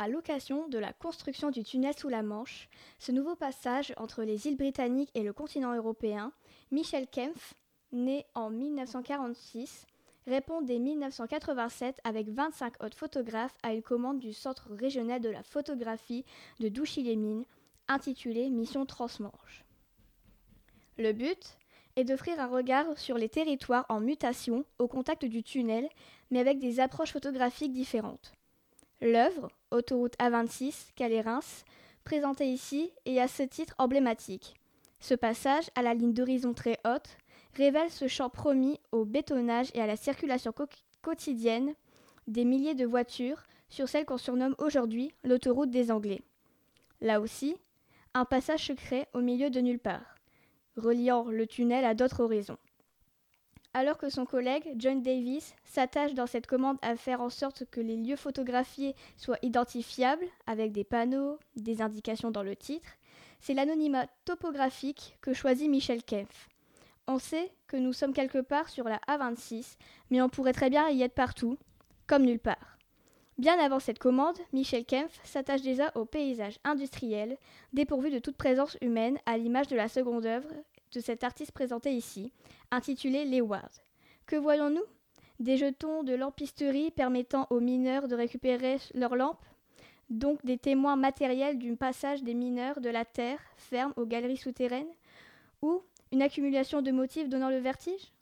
à l'occasion de la construction du tunnel sous la Manche, ce nouveau passage entre les îles britanniques et le continent européen, Michel Kempf, né en 1946, répond dès 1987 avec 25 autres photographes à une commande du Centre régional de la photographie de Douchy-les-Mines, intitulée Mission Transmanche. Le but est d'offrir un regard sur les territoires en mutation au contact du tunnel, mais avec des approches photographiques différentes. L'œuvre, Autoroute A26, Calais-Reims, présentée ici, est à ce titre emblématique. Ce passage, à la ligne d'horizon très haute, révèle ce champ promis au bétonnage et à la circulation quotidienne des milliers de voitures sur celle qu'on surnomme aujourd'hui l'autoroute des Anglais. Là aussi, un passage secret au milieu de nulle part, reliant le tunnel à d'autres horizons. Alors que son collègue, John Davis, s'attache dans cette commande à faire en sorte que les lieux photographiés soient identifiables avec des panneaux, des indications dans le titre, c'est l'anonymat topographique que choisit Michel Kempf. On sait que nous sommes quelque part sur la A26, mais on pourrait très bien y être partout, comme nulle part. Bien avant cette commande, Michel Kempf s'attache déjà au paysage industriel, dépourvu de toute présence humaine, à l'image de la seconde œuvre de cet artiste présenté ici, intitulée Les Wards. Que voyons-nous? Des jetons de lampisterie permettant aux mineurs de récupérer leurs lampes? Donc des témoins matériels du passage des mineurs de la terre ferme aux galeries souterraines? Ou une accumulation de motifs donnant le vertige?